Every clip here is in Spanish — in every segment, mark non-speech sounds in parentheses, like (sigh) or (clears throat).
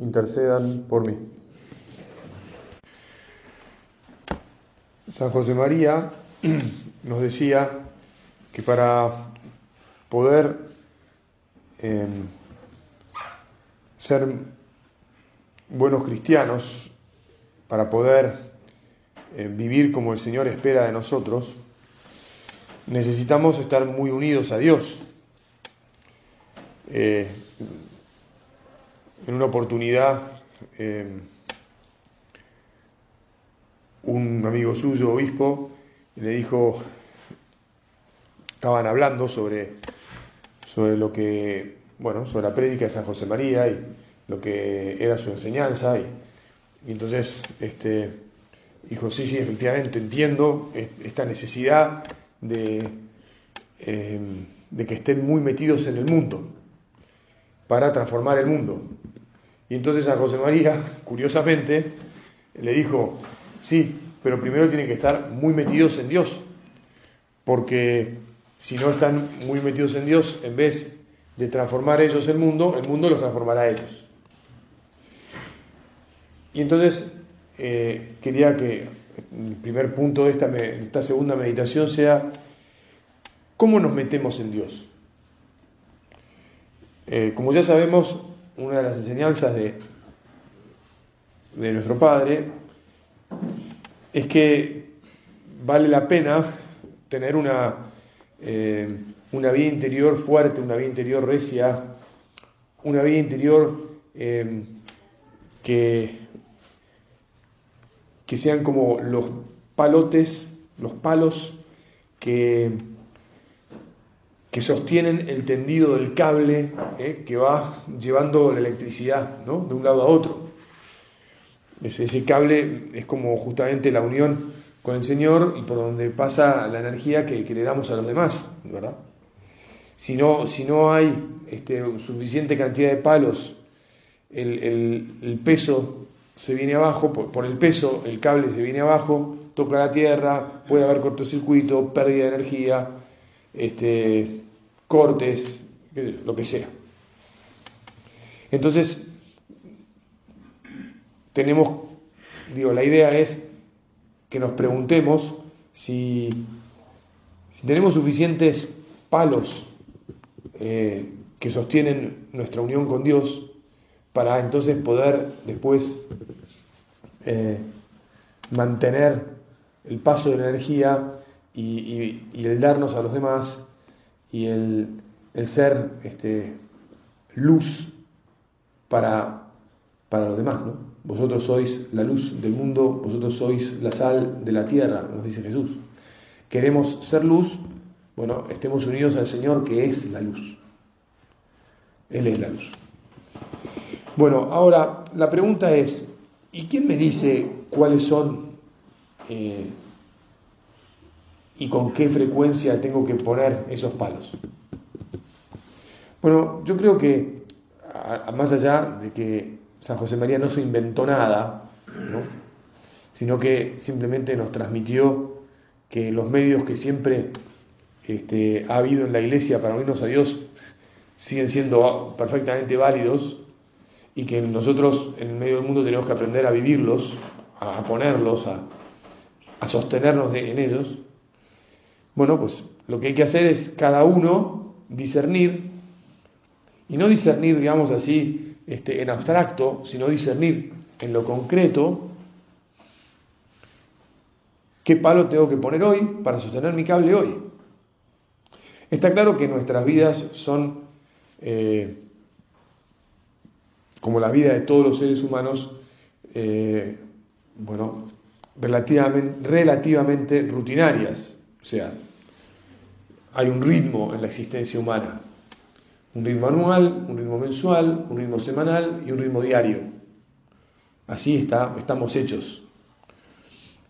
intercedan por mí. San José María (clears throat) nos decía que para poder eh, ser buenos cristianos, para poder eh, vivir como el Señor espera de nosotros, necesitamos estar muy unidos a Dios. Eh, en una oportunidad, eh, un amigo suyo, obispo, le dijo, estaban hablando sobre, sobre lo que, bueno, sobre la prédica de San José María y lo que era su enseñanza. Y, entonces, este, dijo, sí, sí, efectivamente entiendo esta necesidad de, eh, de que estén muy metidos en el mundo para transformar el mundo. Y entonces a José María, (laughs) curiosamente, le dijo, sí, pero primero tienen que estar muy metidos en Dios, porque si no están muy metidos en Dios, en vez de transformar ellos el mundo, el mundo los transformará a ellos. Y entonces eh, quería que el primer punto de esta, esta segunda meditación sea, ¿cómo nos metemos en Dios? Eh, como ya sabemos, una de las enseñanzas de, de nuestro Padre es que vale la pena tener una, eh, una vida interior fuerte, una vida interior recia, una vida interior eh, que, que sean como los palotes, los palos que que sostienen el tendido del cable eh, que va llevando la electricidad de un lado a otro. Ese, ese, cable es como justamente la unión con el Señor y por donde pasa la energía que, le damos a los demás, ¿verdad? Si no, si no hay este, suficiente cantidad de palos, el, peso se viene abajo, por, por, el peso el cable se viene abajo, toca la tierra, puede haber cortocircuito, pérdida de energía, este, cortes, lo que sea. Entonces, tenemos, digo, la idea es que nos preguntemos si, si tenemos suficientes palos eh, que sostienen nuestra unión con Dios para entonces poder después eh, mantener el paso de la energía y el darnos a los demás y el, ser este, luz para, para los demás. ¿no? Vosotros sois la luz del mundo, vosotros sois la sal de la tierra, nos dice Jesús. Queremos ser luz, bueno, estemos unidos al Señor que es la luz. Él es la luz. Bueno, ahora la pregunta es, ¿y quién me dice cuáles son eh, y con qué frecuencia tengo que poner esos palos. Bueno, yo creo que más allá de que San José María no se inventó nada, sino que simplemente nos transmitió que los medios que siempre este, ha habido en la iglesia para unirnos a Dios siguen siendo perfectamente válidos y que nosotros en el medio del mundo tenemos que aprender a vivirlos, a ponerlos, a, a sostenernos en ellos. Bueno, pues lo que hay que hacer es cada uno discernir, y no discernir, digamos así, este, en abstracto, sino discernir en lo concreto qué palo tengo que poner hoy para sostener mi cable hoy. Está claro que nuestras vidas son, eh, como la vida de todos los seres humanos, eh, bueno, relativamente, relativamente rutinarias. O sea, hay un ritmo en la existencia humana. Un ritmo anual, un ritmo mensual, un ritmo semanal y un ritmo diario. así está, estamos hechos.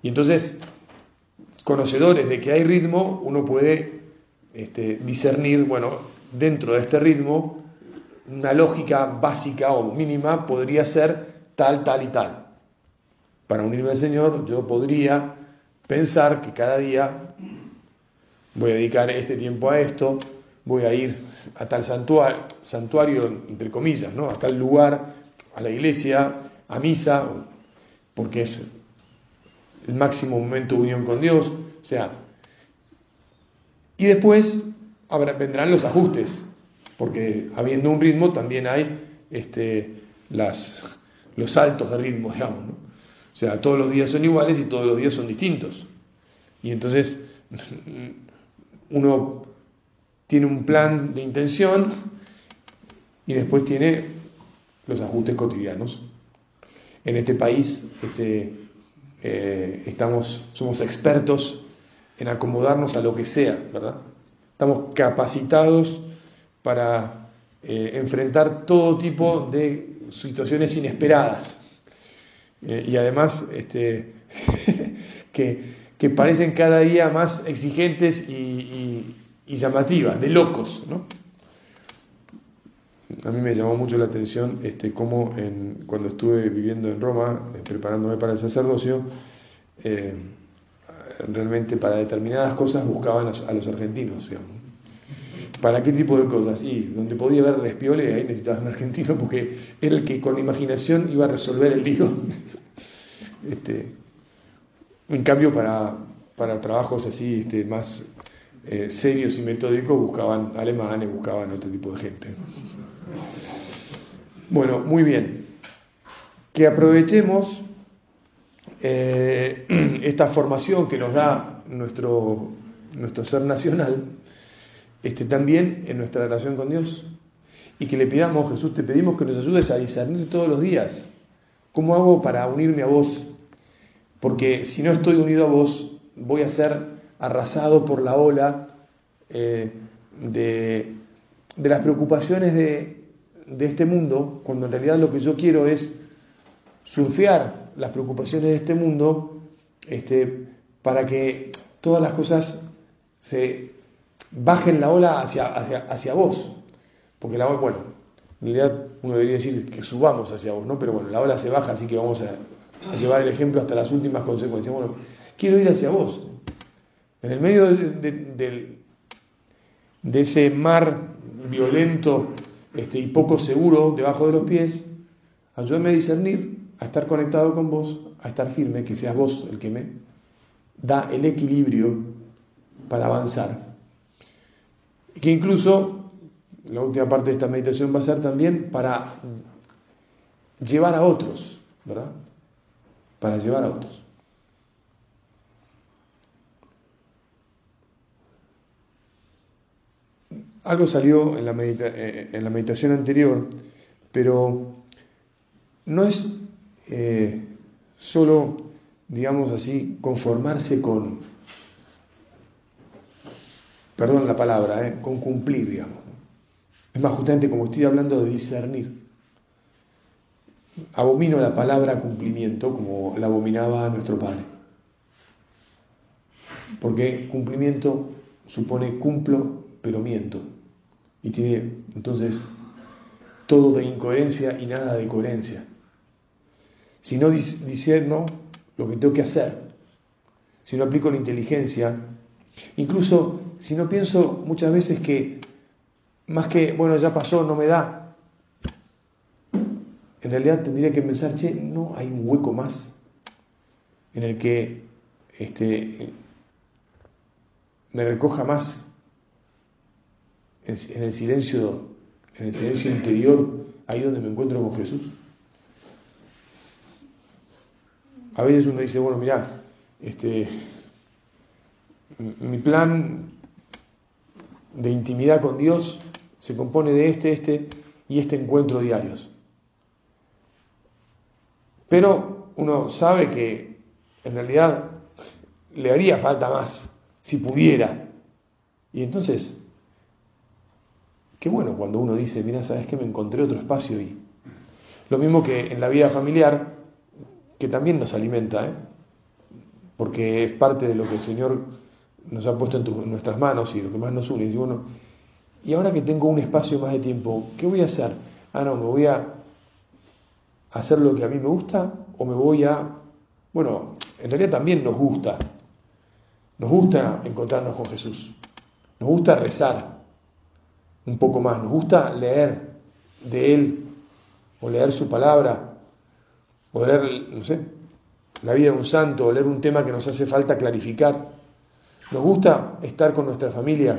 Y entonces, conocedores de que hay ritmo, uno puede este, discernir, bueno, dentro de este ritmo, una lógica básica o mínima podría ser tal, tal y tal. Para unirme al Señor, yo podría pensar que cada día voy a dedicar este tiempo a esto, voy a ir a tal santuario, santuario entre comillas, ¿no? a tal lugar, a la iglesia, a misa, porque es el máximo momento de unión con Dios. O sea, y después vendrán los ajustes, porque habiendo un ritmo también hay este, las, los saltos de ritmo, digamos. O sea, todos los días son iguales y todos los días son distintos. Y entonces uno tiene un plan de intención y después tiene los ajustes cotidianos. En este país este, eh, estamos, somos expertos en acomodarnos a lo que sea, ¿verdad? Estamos capacitados para eh, enfrentar todo tipo de situaciones inesperadas. Eh, y además, este, (laughs) que, parecen cada día más exigentes y, llamativas, de locos, ¿no? A mí me llamó mucho la atención este, cómo cuando estuve viviendo en Roma, eh, preparándome para el sacerdocio, realmente para determinadas cosas buscaban a los argentinos, ¿Para qué tipo de cosas? Y donde podía haber despiole, ahí necesitabas un argentino porque era el que con imaginación iba a resolver el lío. (laughs) este, en cambio, para, para trabajos así este, más eh, serios y metódicos buscaban alemanes, buscaban otro tipo de gente. Bueno, muy bien. Que aprovechemos eh, (clears throat) esta formación que nos da nuestro, nuestro ser nacional, este, también en nuestra relación con Dios. Y que le pidamos, Jesús, te pedimos que nos ayudes a discernir todos los días. ¿Cómo hago para unirme a vos? Porque si no estoy unido a vos, voy a ser arrasado por la ola eh, de, de, las preocupaciones de, de este mundo, cuando en realidad lo que yo quiero es surfear las preocupaciones de este mundo este, para que todas las cosas se bajen la ola hacia, hacia, vos. Porque la ola, bueno, en realidad uno debería decir que subamos hacia vos, ¿no? Pero bueno, la ola se baja, así que vamos a, llevar el ejemplo hasta las últimas consecuencias. Bueno, quiero ir hacia vos. En el medio de, ese mar violento este, y poco seguro debajo de los pies, ayúdame a discernir a estar conectado con vos, a estar firme, que seas vos el que me da el equilibrio para avanzar. Que incluso la última parte de esta meditación va a ser también para llevar a otros, ¿verdad? Para llevar a otros. Algo salió en la, eh, en la meditación anterior, pero no es eh, solo, digamos así, conformarse con, perdón la palabra, eh, con cumplir, digamos. Es más, justamente como estoy hablando de discernir. Abomino la palabra cumplimiento como la abominaba nuestro Padre. Porque cumplimiento supone cumplo, pero miento. Y tiene entonces todo de incoherencia y nada de coherencia si no discerno lo que tengo que hacer, si no aplico la inteligencia, incluso si no pienso muchas veces que más que, bueno, ya pasó, no me da, en realidad tendría que pensar, che, no hay un hueco más en el que este, me recoja más en el silencio, en el silencio interior, ahí donde me encuentro con Jesús. A veces uno dice, bueno, mira, este, mi plan de intimidad con Dios se compone de este, este y este encuentro diarios. Pero uno sabe que en realidad le haría falta más, si pudiera. Y entonces, qué bueno cuando uno dice, mira, sabes que me encontré otro espacio y lo mismo que en la vida familiar, que también nos alimenta, ¿eh? porque es parte de lo que el Señor nos ha puesto en, nuestras manos y lo que más nos une. Y, bueno, y ahora que tengo un espacio más de tiempo, ¿qué voy a hacer? Ah, no, me voy a hacer lo que a mí me gusta o me voy a... Bueno, en realidad también nos gusta. Nos gusta encontrarnos con Jesús. Nos gusta rezar un poco más. Nos gusta leer de Él o leer su palabra o leer, no sé, la vida de un santo o leer un tema que nos hace falta clarificar. Nos gusta estar con nuestra familia.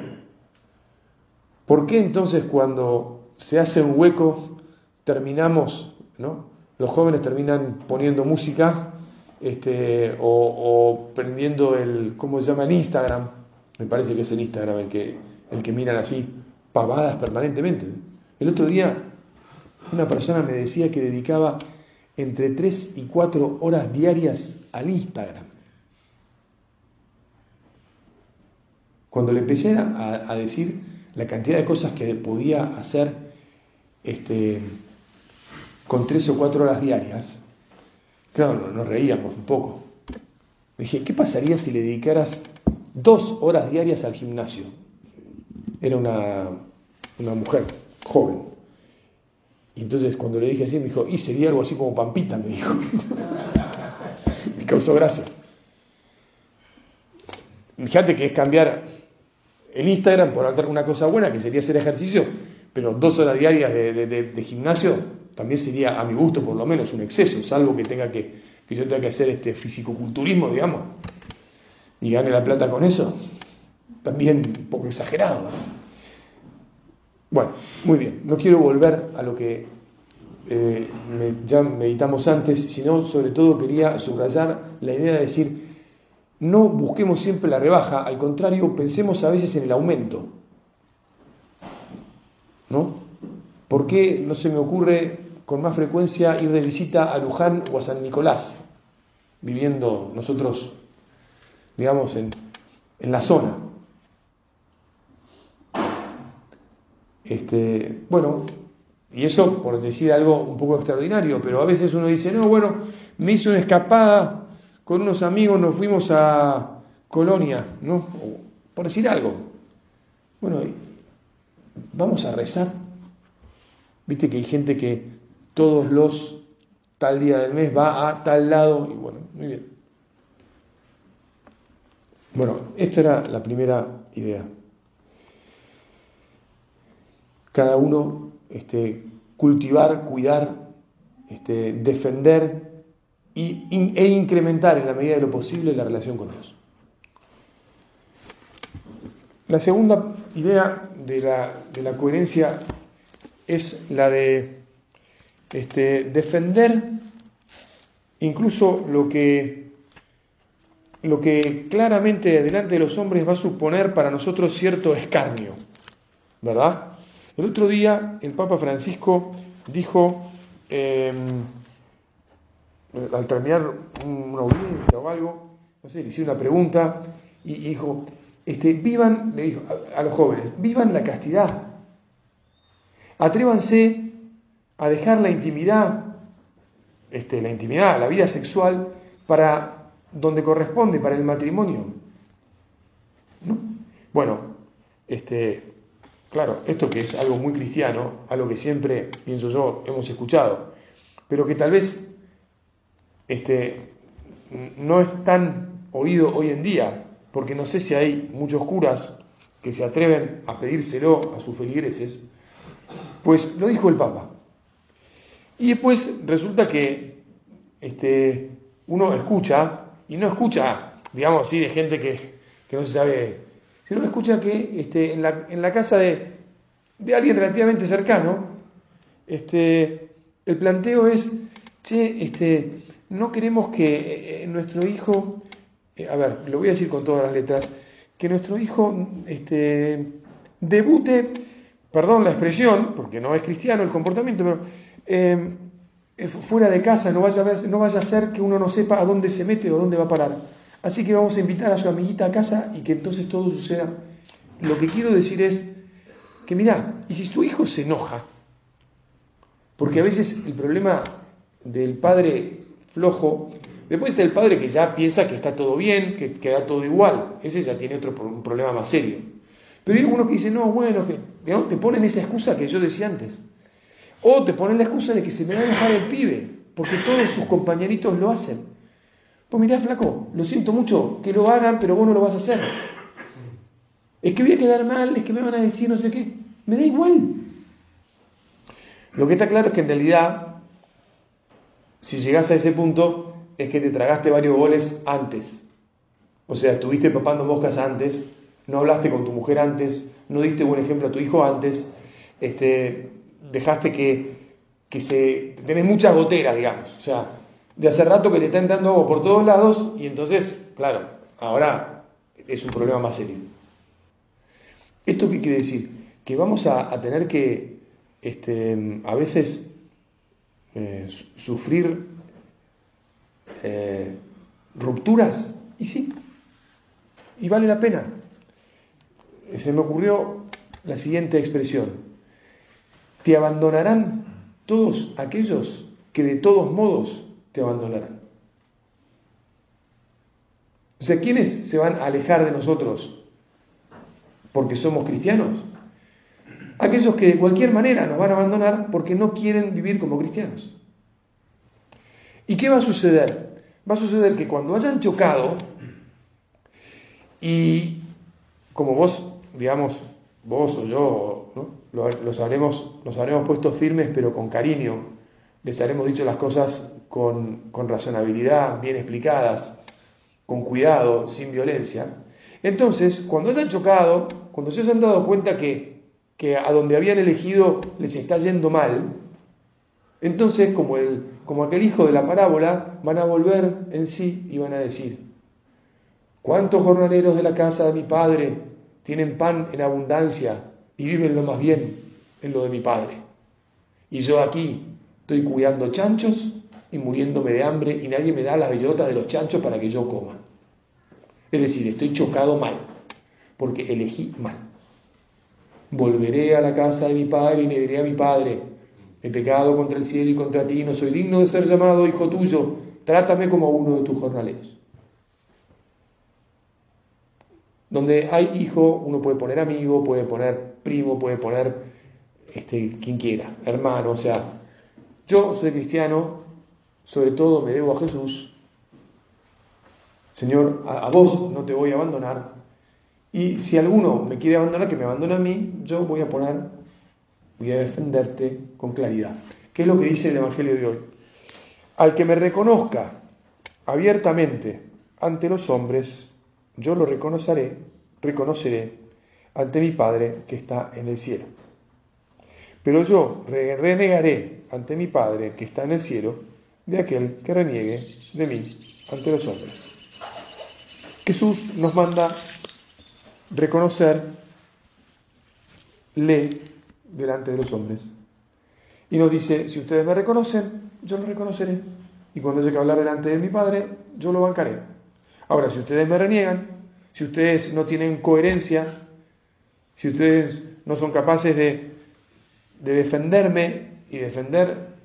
¿Por qué entonces cuando se hace un hueco terminamos, ¿no? Los jóvenes terminan poniendo música este, o, prendiendo el, ¿cómo se llama? En Instagram. Me parece que es el Instagram el que, el que miran así, pavadas permanentemente. El otro día una persona me decía que dedicaba entre 3 y 4 horas diarias al Instagram. Cuando le empecé a, decir la cantidad de cosas que podía hacer este, con 3 o 4 horas diarias, claro, nos reíamos un poco. Me dije, ¿qué pasaría si le dedicaras dos horas diarias al gimnasio? Era una, una mujer joven. Y entonces cuando le dije así, me dijo, y sería algo así como Pampita, me dijo. (laughs) me causó gracia. Fíjate que es cambiar el Instagram por una cosa buena, que sería hacer ejercicio, pero dos horas diarias de, gimnasio también sería, a mi gusto, por lo menos, un exceso, salvo que tenga que, que yo tenga que hacer este fisicoculturismo, digamos, y gane la plata con eso. También un poco exagerado. Bueno, muy bien, no quiero volver a lo que eh, ya meditamos antes, sino sobre todo quería subrayar la idea de decir, no busquemos siempre la rebaja, al contrario, pensemos a veces en el aumento. ¿No? ¿Por qué no se me ocurre con más frecuencia ir de visita a Luján o a San Nicolás, viviendo nosotros, digamos, en, en la zona? Este, bueno, y eso por decir algo un poco extraordinario, pero a veces uno dice, no, bueno, me hice una escapada con unos amigos, nos fuimos a Colonia, ¿no? por decir algo. Bueno, vamos a rezar. Viste que hay gente que todos los tal día del mes va a tal lado, y bueno, muy bien. Bueno, esto era la primera idea cada uno este, cultivar, cuidar, este, defender y, e incrementar en la medida de lo posible la relación con Dios. La segunda idea de la, coherencia es la de este, defender incluso lo que, lo que claramente delante de los hombres va a suponer para nosotros cierto escarnio, ¿verdad? El otro día el Papa Francisco dijo, em, al terminar una audiencia o algo, no sé, le hice una pregunta y dijo, este, vivan, le dijo a, los jóvenes, vivan la castidad, atrévanse a dejar la intimidad, este, la intimidad, la vida sexual, para donde corresponde, para el matrimonio. ¿No? Bueno, este, Claro, esto que es algo muy cristiano, algo que siempre, pienso yo, hemos escuchado, pero que tal vez este, no es tan oído hoy en día, porque no sé si hay muchos curas que se atreven a pedírselo a sus feligreses, pues lo dijo el Papa. Y después resulta que este, uno escucha, y no escucha, digamos así, de gente que, que no se sabe si uno escucha que este, en, la, casa de, alguien relativamente cercano, este, el planteo es, che, este, no queremos que eh, nuestro hijo, eh, a ver, lo voy a decir con todas las letras, que nuestro hijo este, debute, perdón la expresión, porque no es cristiano el comportamiento, pero eh, fuera de casa, no vaya, no a ser que uno no sepa a dónde se mete o dónde va a parar. Así que vamos a invitar a su amiguita a casa y que entonces todo suceda. Lo que quiero decir es que mira, y si tu hijo se enoja, porque a veces el problema del padre flojo. Después está el padre que ya piensa que está todo bien, que queda todo igual. Ese ya tiene otro un problema más serio. Pero hay algunos que dicen, no, bueno, que te ponen esa excusa que yo decía antes. O te ponen la excusa de que se me va a dejar el pibe, porque todos sus compañeritos lo hacen. Pues mirá, flaco, lo siento mucho que lo hagan, pero vos no lo vas a hacer. Es que voy a quedar mal, es que me van a decir no sé qué. Me da igual. Lo que está claro es que en realidad, si llegas a ese punto, es que te tragaste varios goles antes. O sea, estuviste papando moscas antes, no hablaste con tu mujer antes, no diste buen ejemplo a tu hijo antes, este, dejaste que, que se... tenés muchas goteras, digamos. O sea, de hace rato que te están dando agua por todos lados y entonces, claro, ahora es un problema más serio. ¿Esto qué quiere decir? Que vamos a, tener que este, a veces eh, sufrir eh, rupturas, y sí, y vale la pena. Se me ocurrió la siguiente expresión. Te abandonarán todos aquellos que de todos modos te abandonarán. O sea, ¿quiénes se van a alejar de nosotros porque somos cristianos? Aquellos que de cualquier manera nos van a abandonar porque no quieren vivir como cristianos. ¿Y qué va a suceder? Va a suceder que cuando hayan chocado y como vos, digamos, vos o yo, los, habremos, los habremos puesto firmes pero con cariño, les habremos dicho las cosas con, razonabilidad, bien explicadas, con cuidado, sin violencia. Entonces, cuando hayan chocado, cuando se hayan dado cuenta que, que a donde habían elegido les está yendo mal, entonces, como, el, como aquel hijo de la parábola, van a volver en sí y van a decir, ¿cuántos jornaleros de la casa de mi padre tienen pan en abundancia y viven lo más bien en lo de mi padre? Y yo aquí Estoy cuidando chanchos y muriéndome de hambre y nadie me da las bellotas de los chanchos para que yo coma. Es decir, estoy chocado mal, porque elegí mal. Volveré a la casa de mi padre y me diré a mi padre, he pecado contra el cielo y contra ti, no soy digno de ser llamado hijo tuyo, trátame como uno de tus jornaleros. Donde hay hijo, uno puede poner amigo, puede poner primo, puede poner este, quien quiera, hermano, o sea, yo soy cristiano, sobre todo me debo a Jesús. Señor, a, vos no te voy a abandonar. Y si alguno me quiere abandonar, que me abandone a mí, yo voy a poner, voy a defenderte con claridad. ¿Qué es lo que dice el Evangelio de hoy? Al que me reconozca abiertamente ante los hombres, yo lo reconoceré, reconoceré ante mi Padre que está en el cielo. Pero yo renegaré ante mi Padre que está en el cielo de aquel que reniegue de mí ante los hombres. Jesús nos manda reconocerle delante de los hombres. Y nos dice, si ustedes me reconocen, yo lo reconoceré. Y cuando llegue a hablar delante de mi Padre, yo lo bancaré. Ahora, si ustedes me reniegan, si ustedes no tienen coherencia, si ustedes no son capaces de de defenderme y defender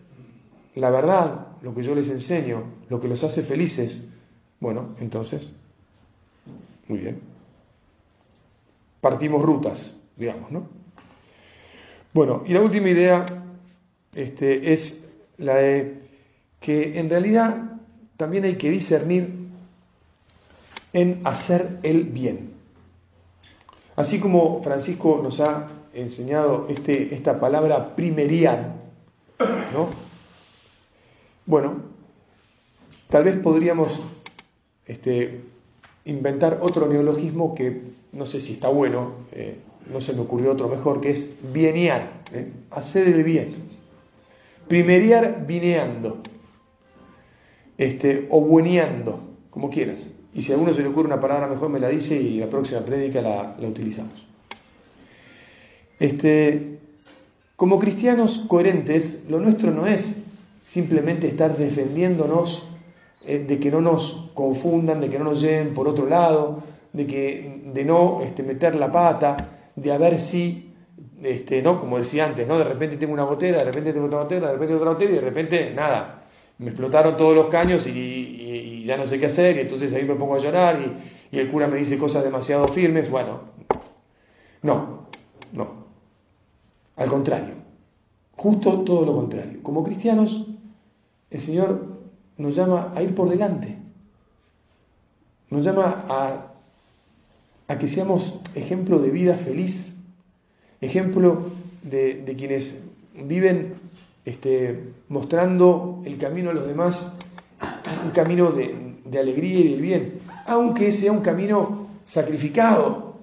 la verdad, lo que yo les enseño, lo que los hace felices, bueno, entonces, muy bien. Partimos rutas, digamos, ¿no? Bueno, y la última idea este, es la de que en realidad también hay que discernir en hacer el bien. Así como Francisco nos ha enseñado este, esta palabra primerial, ¿no? Bueno, tal vez podríamos este, inventar otro neologismo que no sé si está bueno, eh, no se me ocurrió otro mejor, que es bieniar, ¿eh? hacer el bien. Primeriar vineando, este, o bueneando, como quieras. Y si a uno se le ocurre una palabra mejor, me la dice y la próxima prédica la utilizamos. Este, como cristianos coherentes, lo nuestro no es simplemente estar defendiéndonos eh, de que no nos confundan, de que no nos lleven por otro lado, de, que, de no este, meter la pata, de a ver si, este, ¿no? como decía antes, ¿no? de repente tengo una gotera, de repente tengo otra gotera, de repente otra gotera y de repente nada. me explotaron todos los caños y, ya no sé qué hacer, y entonces ahí me pongo a llorar y, y el cura me dice cosas demasiado firmes. Bueno, no, no. Al contrario, justo todo lo contrario. Como cristianos, el Señor nos llama a ir por delante, nos llama a, a que seamos ejemplo de vida feliz, ejemplo de, quienes viven este, mostrando el camino a los demás, un camino de, alegría y del bien, aunque sea un camino sacrificado.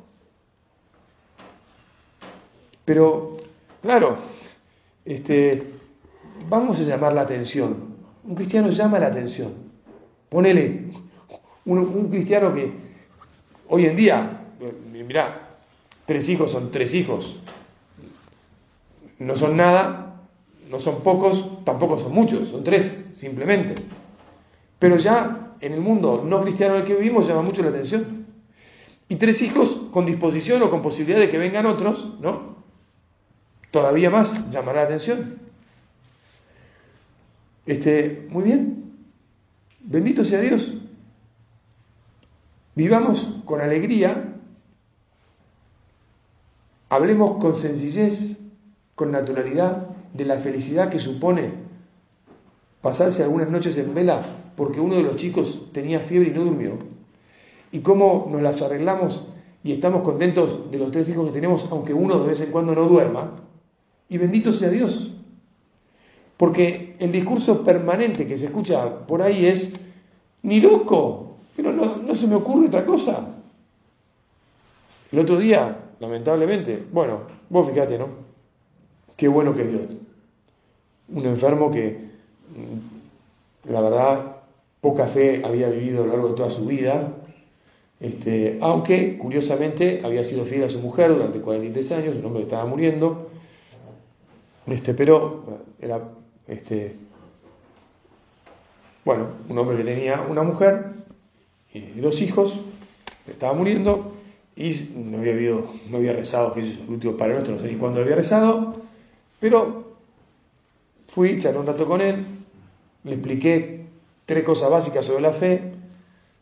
Pero, claro, este, vamos a llamar la atención. Un cristiano llama la atención. Ponele, un, cristiano que hoy en día, mirá, tres hijos son tres hijos. No son nada, no son pocos, tampoco son muchos, son tres, simplemente. Pero ya en el mundo no cristiano en el que vivimos llama mucho la atención. Y tres hijos con disposición o con posibilidad de que vengan otros, ¿no? Todavía más llamará la atención. Este, muy bien. Bendito sea Dios. Vivamos con alegría. Hablemos con sencillez, con naturalidad, de la felicidad que supone pasarse algunas noches en vela porque uno de los chicos tenía fiebre y no durmió. Y cómo nos las arreglamos y estamos contentos de los tres hijos que tenemos, aunque uno de vez en cuando no duerma. Y bendito sea Dios. Porque el discurso permanente que se escucha por ahí es, ni loco, pero no, se me ocurre otra cosa. El otro día, lamentablemente, bueno, vos fíjate, ¿no? Qué bueno que Dios. Un enfermo que, la verdad, poca fe había vivido a lo largo de toda su vida, este, aunque curiosamente había sido fiel a su mujer durante 43 años, un hombre que estaba muriendo, este, pero era este, bueno, un hombre que tenía una mujer y dos hijos, estaba muriendo y no había, habido, no había rezado, que es el último Padre no sé ni cuándo había rezado, pero fui, charlé un rato con él, le expliqué tres cosas básicas sobre la fe,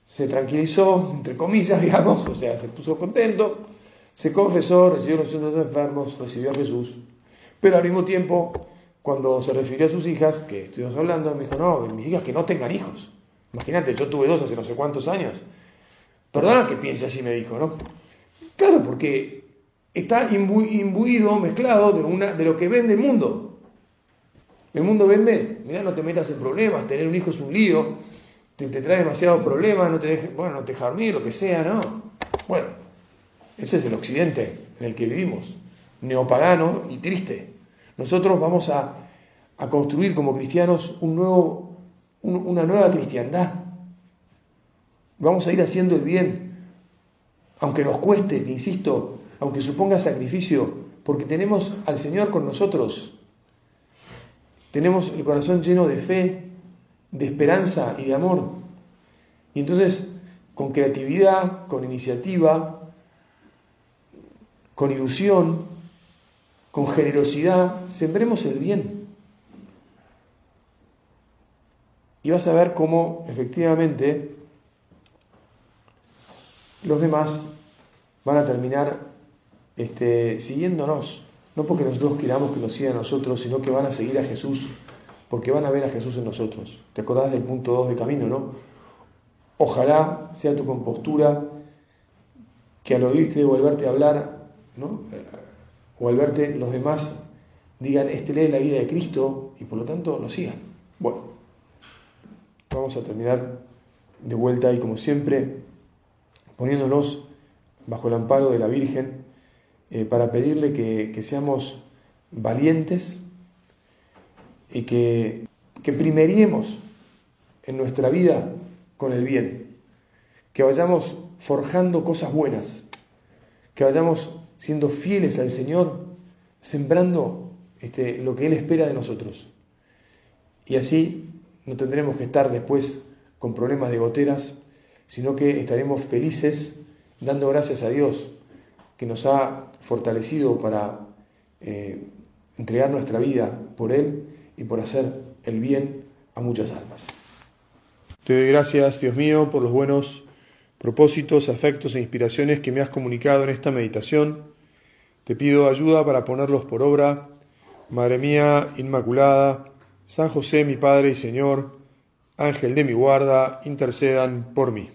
se tranquilizó, entre comillas, (laughs) digamos, o sea, se puso contento, se confesó, recibió los enfermos, recibió a Jesús, pero al mismo tiempo cuando se refirió a sus hijas, que estuvimos hablando, me dijo, no, mis hijas que no tengan hijos. Imagínate, yo tuve dos hace no sé cuántos años. Perdona que piense así, me dijo, ¿no? Claro, porque está imbuido, mezclado de, una, de lo que vende el mundo. El mundo vende, mira, no te metas en problemas, tener un hijo es un lío, te, trae demasiados problemas, no te deje, bueno, no te deja lo que sea, ¿no? Bueno, ese es el occidente en el que vivimos, neopagano y triste. Nosotros vamos a, construir como cristianos un nuevo, una nueva cristiandad. Vamos a ir haciendo el bien, aunque nos cueste, insisto, aunque suponga sacrificio, porque tenemos al Señor con nosotros. Tenemos el corazón lleno de fe, de esperanza y de amor. Y entonces, con creatividad, con iniciativa, con ilusión, con generosidad, sembremos el bien. Y vas a ver cómo efectivamente los demás van a terminar este, siguiéndonos. No porque nosotros queramos que nos sigan a nosotros, sino que van a seguir a Jesús, porque van a ver a Jesús en nosotros. ¿Te acordás del punto 2 de camino, no? Ojalá sea tu compostura que al oírte o al verte hablar, ¿no? o al verte los demás digan, este lee la vida de Cristo y por lo tanto lo sigan. Bueno, vamos a terminar de vuelta y como siempre poniéndonos bajo el amparo de la Virgen eh, para pedirle que, seamos valientes y que, que primeriemos en nuestra vida con el bien, que vayamos forjando cosas buenas, que vayamos siendo fieles al Señor, sembrando este, lo que Él espera de nosotros. Y así no tendremos que estar después con problemas de goteras, sino que estaremos felices dando gracias a Dios que nos ha fortalecido para eh, entregar nuestra vida por Él y por hacer el bien a muchas almas. Te doy gracias, Dios mío, por los buenos propósitos, afectos e inspiraciones que me has comunicado en esta meditación. Te pido ayuda para ponerlos por obra. Madre mía Inmaculada, San José, mi Padre y Señor, Ángel de mi guarda, intercedan por mí.